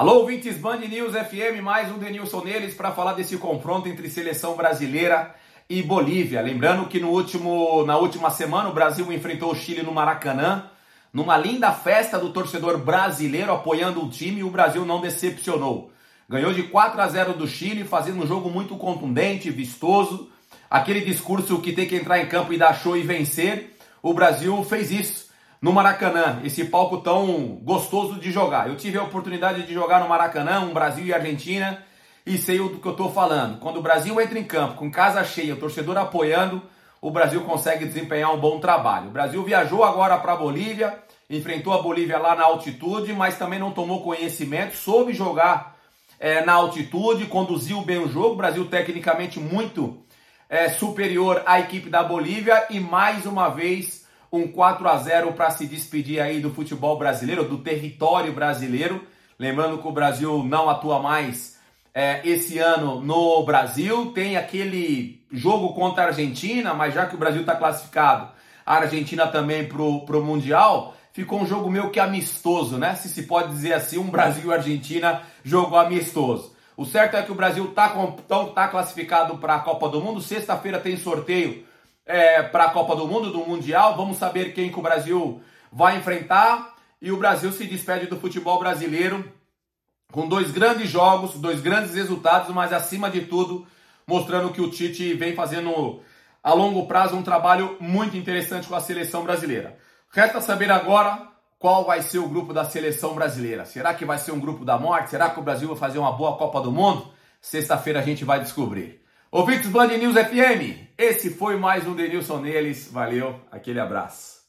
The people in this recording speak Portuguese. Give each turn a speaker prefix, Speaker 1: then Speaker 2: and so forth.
Speaker 1: Alô, ouvintes Band News FM, mais um Denilson neles para falar desse confronto entre seleção brasileira e Bolívia. Lembrando que no último, na última semana o Brasil enfrentou o Chile no Maracanã, numa linda festa do torcedor brasileiro apoiando o time e o Brasil não decepcionou. Ganhou de 4 a 0 do Chile, fazendo um jogo muito contundente, vistoso. Aquele discurso que tem que entrar em campo e dar show e vencer. O Brasil fez isso no Maracanã, esse palco tão gostoso de jogar. Eu tive a oportunidade de jogar no Maracanã, um Brasil e Argentina, e sei do que eu estou falando. Quando o Brasil entra em campo, com casa cheia, o torcedor apoiando, o Brasil consegue desempenhar um bom trabalho. O Brasil viajou agora para a Bolívia, enfrentou a Bolívia lá na altitude, mas também não tomou conhecimento, soube jogar é, na altitude, conduziu bem o jogo. O Brasil tecnicamente muito é, superior à equipe da Bolívia e mais uma vez um 4 a 0 para se despedir aí do futebol brasileiro, do território brasileiro. Lembrando que o Brasil não atua mais é, esse ano no Brasil. Tem aquele jogo contra a Argentina, mas já que o Brasil está classificado, a Argentina também para o Mundial, ficou um jogo meio que amistoso, né? Se se pode dizer assim, um Brasil Argentina jogo amistoso. O certo é que o Brasil está tá classificado para a Copa do Mundo. Sexta-feira tem sorteio é, para a Copa do Mundo, do Mundial. Vamos saber quem que o Brasil vai enfrentar. E o Brasil se despede do futebol brasileiro com dois grandes jogos, dois grandes resultados, mas acima de tudo, mostrando que o Tite vem fazendo a longo prazo um trabalho muito interessante com a seleção brasileira. Resta saber agora qual vai ser o grupo da seleção brasileira. Será que vai ser um grupo da morte? Será que o Brasil vai fazer uma boa Copa do Mundo? Sexta-feira a gente vai descobrir. Ouvintes Band News FM, esse foi mais um Denilson Neles. Valeu, aquele abraço.